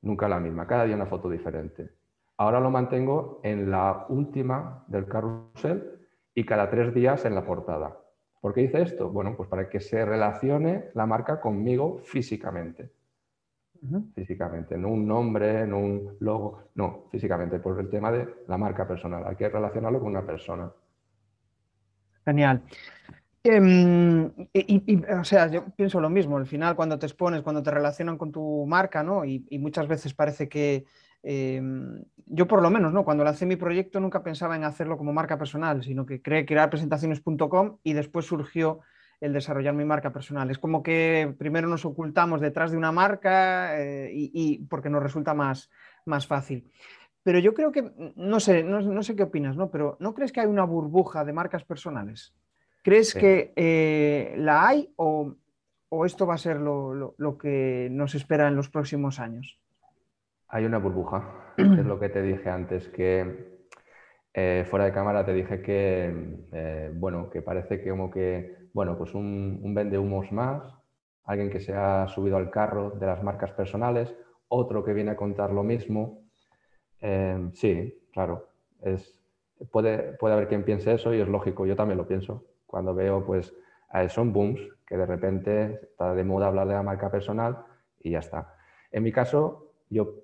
Nunca la misma, cada día una foto diferente. Ahora lo mantengo en la última del carrusel y cada tres días en la portada. ¿Por qué hice esto? Bueno, pues para que se relacione la marca conmigo físicamente físicamente, no un nombre, no un logo, no, físicamente, por el tema de la marca personal. Hay que relacionarlo con una persona. Genial. Em, y, o sea, yo pienso lo mismo, al final cuando te expones, cuando te relacionan con tu marca, ¿no? Y, muchas veces parece que em, yo por lo menos, ¿no? Cuando lancé mi proyecto nunca pensaba en hacerlo como marca personal, sino que creé crear presentaciones.com y después surgió el desarrollar mi marca personal. Es como que primero nos ocultamos detrás de una marca eh, y, porque nos resulta más, más fácil. Pero yo creo que, no sé, no, sé qué opinas, ¿no? Pero ¿no crees que hay una burbuja de marcas personales? ¿Crees que eh, la hay o, esto va a ser lo, que nos espera en los próximos años? Hay una burbuja, es lo que te dije antes, que eh, fuera de cámara te dije que, bueno, que parece que como que bueno, pues un, un vende humos más, alguien que se ha subido al carro de las marcas personales, otro que viene a contar lo mismo. Em, sí, claro, es, puede, puede haber quien piense eso y es lógico, yo también lo pienso. Cuando veo, pues, son booms, que de repente está de moda hablar de la marca personal y ya está. En mi caso, yo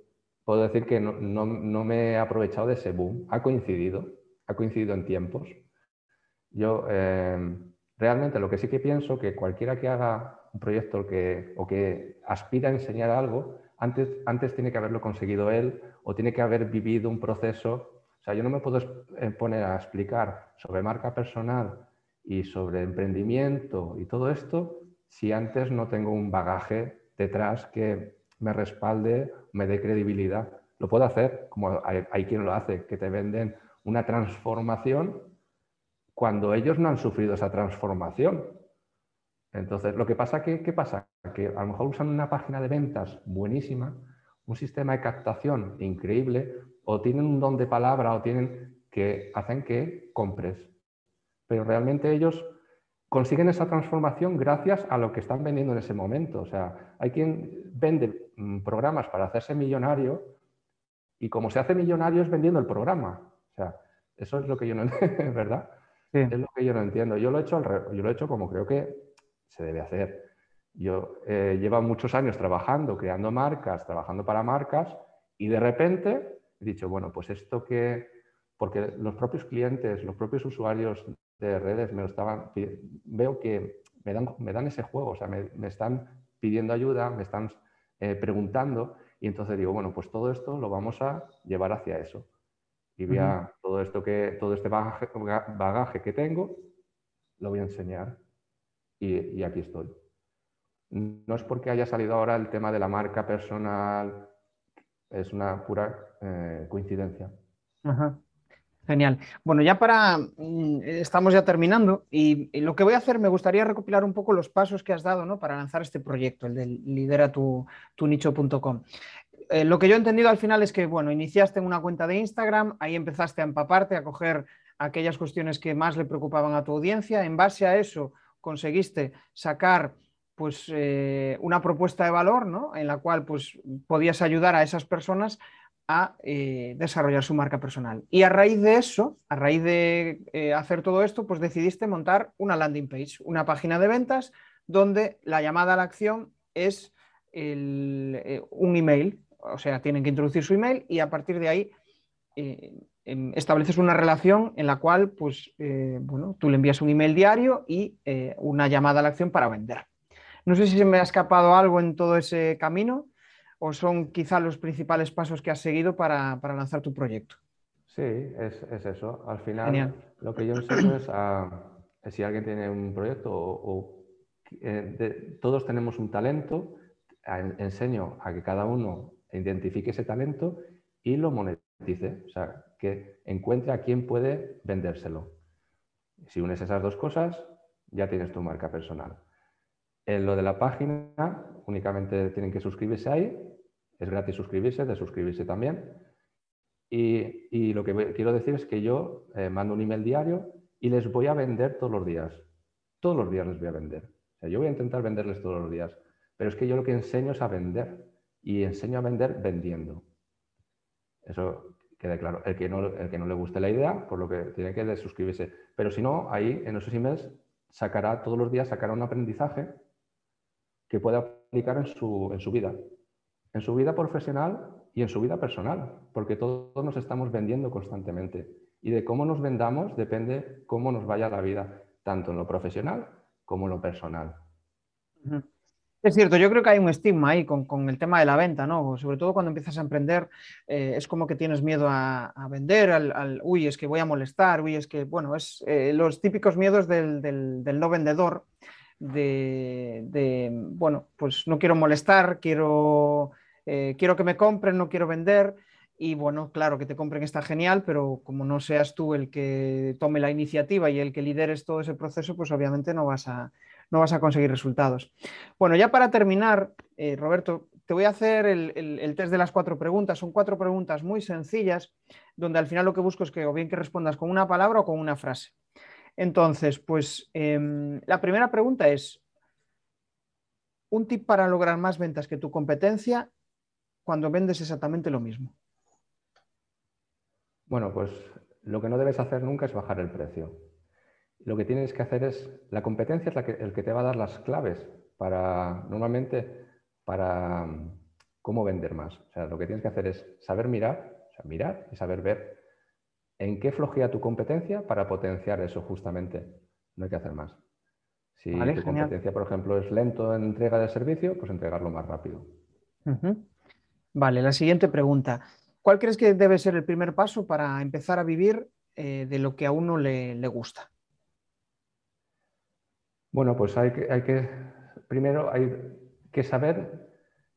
puedo decir que no, no me he aprovechado de ese boom. Ha coincidido, ha coincidido en tiempos. Yo em, realmente lo que sí que pienso que cualquiera que haga un proyecto que, o que aspira a enseñar algo, antes, antes tiene que haberlo conseguido él o tiene que haber vivido un proceso. O sea, yo no me puedo eh, poner a explicar sobre marca personal y sobre emprendimiento y todo esto si antes no tengo un bagaje detrás que me respalde, me dé credibilidad. Lo puedo hacer, como hay, hay quien lo hace, que te venden una transformación cuando ellos no han sufrido esa transformación. Entonces, lo que pasa que, ¿qué pasa? Que a lo mejor usan una página de ventas buenísima, un sistema de captación increíble, o tienen un don de palabra, o tienen que hacen que compres. Pero realmente ellos consiguen esa transformación gracias a lo que están vendiendo en ese momento. O sea, hay quien vende mm, programas para hacerse millonario y como se hace millonario es vendiendo el programa. O sea, eso es lo que yo no entiendo, ¿verdad? Es lo que yo no entiendo. Yo lo he hecho yo lo he hecho como creo que se debe hacer. Yo eh, llevo muchos años trabajando, creando marcas, trabajando para marcas y de repente he dicho, bueno, pues esto que, porque los propios clientes, los propios usuarios de redes me lo estaban, veo que me dan, me dan ese juego, o sea, me, están pidiendo ayuda, me están eh, preguntando Y entonces digo, bueno, pues todo esto lo vamos a llevar hacia eso. Y voy a, todo, esto que, todo este bagaje, bagaje, que tengo, lo voy a enseñar. Y, aquí estoy. No es porque haya salido ahora el tema de la marca personal, es una pura eh, coincidencia. Genial. Bueno, ya para. Mm, estamos ya terminando y, lo que voy a hacer, me gustaría recopilar un poco los pasos que has dado ¿no? para lanzar este proyecto, el de lidera tu, nicho.com. Eh, lo que yo he entendido al final es que, bueno, iniciaste una cuenta de Instagram, ahí empezaste a empaparte, a coger aquellas cuestiones que más le preocupaban a tu audiencia. En base a eso, conseguiste sacar pues, eh, una propuesta de valor, ¿no? En la cual pues, podías ayudar a esas personas a eh, desarrollar su marca personal. Y a raíz de eso, a raíz de eh, hacer todo esto, pues decidiste montar una landing page, una página de ventas donde la llamada a la acción es eh, un email, o sea, tienen que introducir su email y a partir de ahí em, estableces una relación en la cual, pues, bueno, tú le envías un email diario y una llamada a la acción para vender. No sé si se me ha escapado algo en todo ese camino o son quizá los principales pasos que has seguido para, lanzar tu proyecto? Sí, es, eso. Al final, lo que yo enseño es a, si alguien tiene un proyecto o, eh, todos tenemos un talento, enseño a que cada uno identifique ese talento y lo monetice, o sea, que encuentre a quién puede vendérselo. Si unes esas dos cosas, ya tienes tu marca personal. En lo de la página, únicamente tienen que suscribirse ahí. Es gratis suscribirse, de suscribirse también. Y, lo que quiero decir es que yo eh, mando un email diario y les voy a vender todos los días. Todos los días les voy a vender. O sea, yo voy a intentar venderles todos los días. Pero es que yo lo que enseño es a vender. Y enseño a vender vendiendo. Eso quede claro. El que no, el que no le guste la idea, por lo que tiene que suscribirse. Pero si no, ahí en esos emails sacará todos los días sacará un aprendizaje que pueda aplicar en su, en su vida, en su vida profesional y en su vida personal, porque todos nos estamos vendiendo constantemente. Y de cómo nos vendamos depende cómo nos vaya la vida, tanto en lo profesional como en lo personal. Es cierto, yo creo que hay un estigma ahí con, el tema de la venta, ¿no? Sobre todo cuando empiezas a emprender, eh, es como que tienes miedo a, vender, al, uy, es que voy a molestar, uy, es que, bueno, es eh, los típicos miedos del, del no vendedor de, bueno, pues no quiero molestar, quiero, eh, quiero que me compren, no quiero vender. Y bueno, claro, que te compren está genial, pero como no seas tú el que tome la iniciativa y el que lideres todo ese proceso, pues obviamente no vas a, no vas a conseguir resultados. Bueno, ya para terminar, eh, Roberto, te voy a hacer el, el, test de las cuatro preguntas. Son cuatro preguntas muy sencillas, donde al final lo que busco es que o bien que respondas con una palabra o con una frase. Entonces, pues em, la primera pregunta es, un tip para lograr más ventas que tu competencia cuando vendes exactamente lo mismo. Bueno, pues lo que no debes hacer nunca es bajar el precio. Lo que tienes que hacer es, la competencia es la que, el que te va a dar las claves para, normalmente, para cómo vender más. O sea, lo que tienes que hacer es saber mirar, o sea, mirar y saber ver ¿En qué flojea tu competencia para potenciar eso justamente? No hay que hacer más. Si tu competencia, por ejemplo, es lento en entrega de servicio, pues entregarlo más rápido. Vale, la siguiente pregunta. ¿Cuál crees que debe ser el primer paso para empezar a vivir eh, de lo que a uno le, gusta? Bueno, pues hay que, hay que, primero hay que saber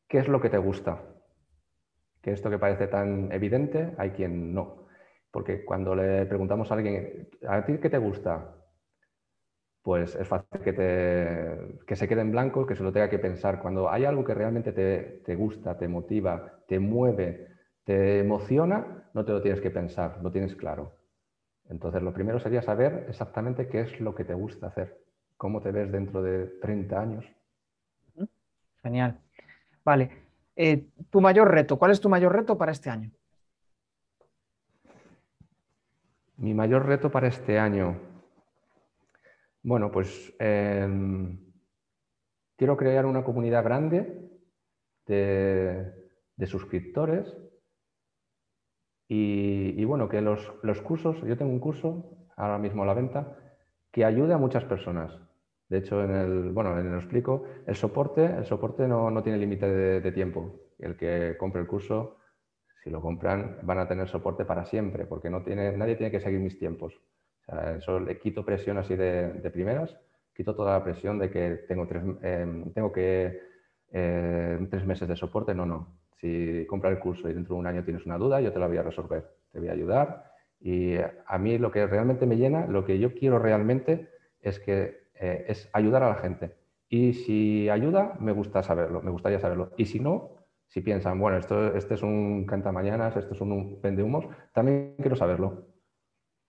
qué es lo que te gusta. Que esto que parece tan evidente, hay quien no. Porque cuando le preguntamos a alguien, ¿a ti qué te gusta? Pues es fácil que, te, que se quede en blanco, que se lo tenga que pensar. Cuando hay algo que realmente te, te gusta, te motiva, te mueve, te emociona, no te lo tienes que pensar, lo tienes claro. Entonces, lo primero sería saber exactamente qué es lo que te gusta hacer, cómo te ves dentro de 30 años. Genial. Vale. Eh, tu mayor reto, ¿cuál es tu mayor reto para este año? Mi mayor reto para este año. Bueno, pues em, quiero crear una comunidad grande de, suscriptores y, bueno, que los, cursos, yo tengo un curso ahora mismo a la venta que ayude a muchas personas. De hecho, en el, bueno, en el explico, el soporte, el soporte no, no tiene límite de, tiempo. El que compre el curso, si lo compran, van a tener soporte para siempre, porque no tiene, nadie tiene que seguir mis tiempos. Eso le quito presión así de, de primeras, quito toda la presión de que tengo, tres, em, tengo que eh, tres meses de soporte. No, no. Si compras el curso y dentro de un año tienes una duda, yo te la voy a resolver. Te voy a ayudar. Y a mí lo que realmente me llena, lo que yo quiero realmente es que eh, es ayudar a la gente. Y si ayuda, me gusta saberlo, me gustaría saberlo. Y si no, si piensan, bueno, esto, este es un cantamañanas, esto es un humos, también quiero saberlo.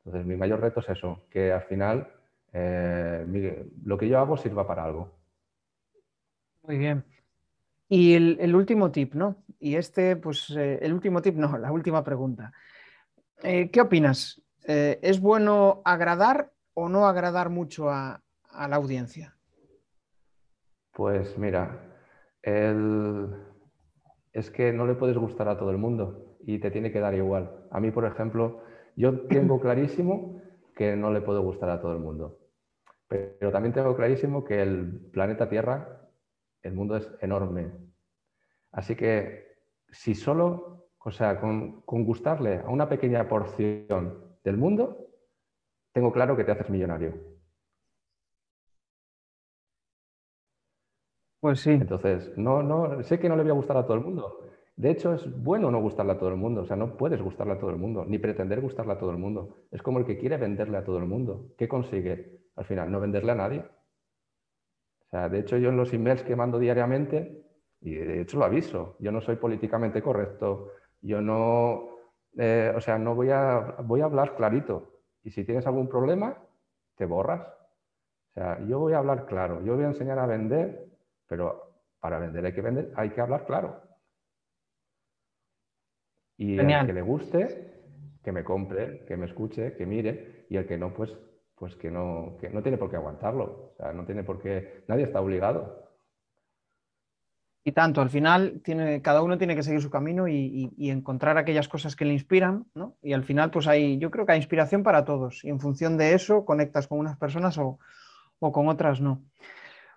Entonces, mi mayor reto es eso, que al final eh, lo que yo hago sirva para algo. Muy bien. Y el, último tip, ¿no? Y este, pues, eh, el último tip, no, la última pregunta. ¿Qué opinas? ¿Es bueno agradar o no agradar mucho a, a la audiencia? Pues mira, es que no le puedes gustar a todo el mundo y te tiene que dar igual. A mí, por ejemplo, yo tengo clarísimo que no le puedo gustar a todo el mundo, pero también tengo clarísimo que el planeta Tierra, el mundo es enorme. Así que si solo, o sea, con, con gustarle a una pequeña porción del mundo, tengo claro que te haces millonario. Pues sí. Entonces, no, no, sé que no le voy a gustar a todo el mundo. De hecho, es bueno no gustarle a todo el mundo. O sea, no puedes gustarle a todo el mundo, ni pretender gustarle a todo el mundo. Es como el que quiere venderle a todo el mundo. ¿Qué consigue? Al final, no venderle a nadie. O sea, de hecho, yo en los emails que mando diariamente, y de hecho lo aviso, yo no soy políticamente correcto, yo no, eh, o sea, no voy a, voy a hablar clarito. Y si tienes algún problema, te borras. O sea, yo voy a hablar claro, yo voy a enseñar a vender pero para vender hay que vender, hay que hablar claro. Y el que le guste, que me compre, que me escuche, que mire, y el que no, pues, pues que no, que no tiene por qué aguantarlo. O sea, no tiene por qué, nadie está obligado. Y tanto, al final tiene, cada uno tiene que seguir su camino y, encontrar aquellas cosas que le inspiran, ¿no? Y al final, pues hay, yo creo que hay inspiración para todos. Y en función de eso, conectas con unas personas o, o con otras no.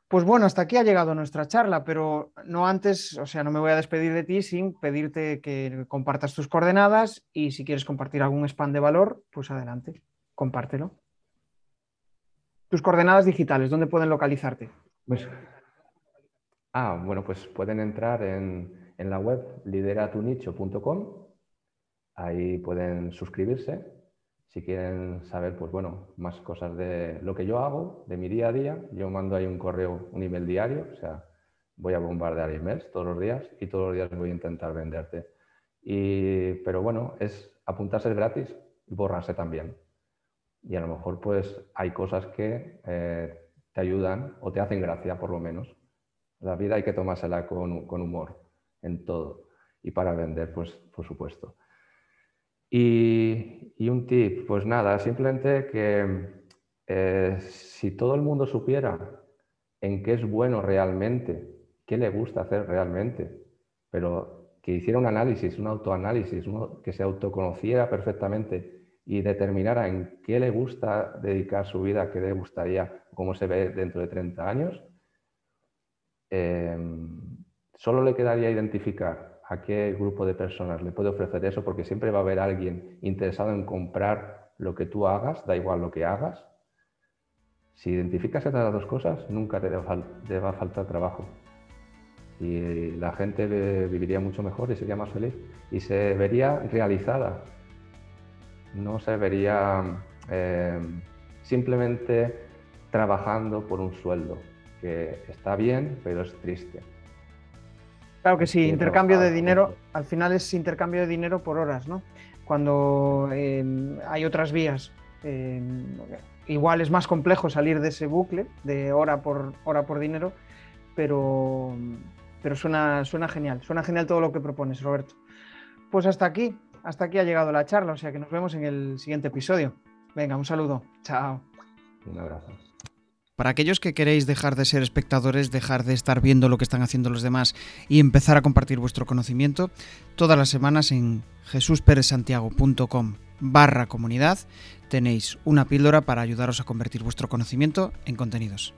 Pues bueno, hasta aquí ha llegado nuestra charla, pero no antes, o sea, no me voy a despedir de ti sin pedirte que compartas tus coordenadas y si quieres compartir algún spam de valor, pues adelante, compártelo. Tus coordenadas digitales, ¿dónde pueden localizarte? Pues, ah, bueno, pues pueden entrar en, en la web lideratunicho.com, ahí pueden suscribirse si quieren saber, pues bueno, más cosas de lo que yo hago, de mi día a día, yo mando ahí un correo, un email diario, o sea, voy a bombardear emails todos los días y todos los días voy a intentar venderte. Y, pero bueno, es apuntarse gratis y borrarse también. Y a lo mejor pues hay cosas que eh, te ayudan o te hacen gracia por lo menos. La vida hay que tomársela con, con humor en todo. Y para vender, pues por supuesto. Y, un tip, pues nada, simplemente que eh, si todo el mundo supiera en qué es bueno realmente, qué le gusta hacer realmente, pero que hiciera un análisis, un autoanálisis, que se autoconociera perfectamente y determinara en qué le gusta dedicar su vida, qué le gustaría, cómo se ve dentro de 30 años, eh, solo le quedaría identificar a qué grupo de personas le puede ofrecer eso, porque siempre va a haber alguien interesado en comprar lo que tú hagas, da igual lo que hagas. Si identificas estas dos cosas, nunca te va a faltar trabajo. Y la gente viviría mucho mejor y sería más feliz y se vería realizada. No se vería eh, simplemente trabajando por un sueldo, que está bien, pero es triste. Claro que sí, intercambio de dinero, al final es intercambio de dinero por horas, ¿no? Cuando em, hay otras vías, em, igual es más complejo salir de ese bucle de hora por hora por dinero, pero, pero suena, suena genial, suena genial todo lo que propones, Roberto. Pues hasta aquí, hasta aquí ha llegado la charla, o sea que nos vemos en el siguiente episodio. Venga, un saludo, chao. Un abrazo. Para aquellos que queréis dejar de ser espectadores, dejar de estar viendo lo que están haciendo los demás y empezar a compartir vuestro conocimiento, todas las semanas en jesusperezsantiago.com barra comunidad tenéis una píldora para ayudaros a convertir vuestro conocimiento en contenidos.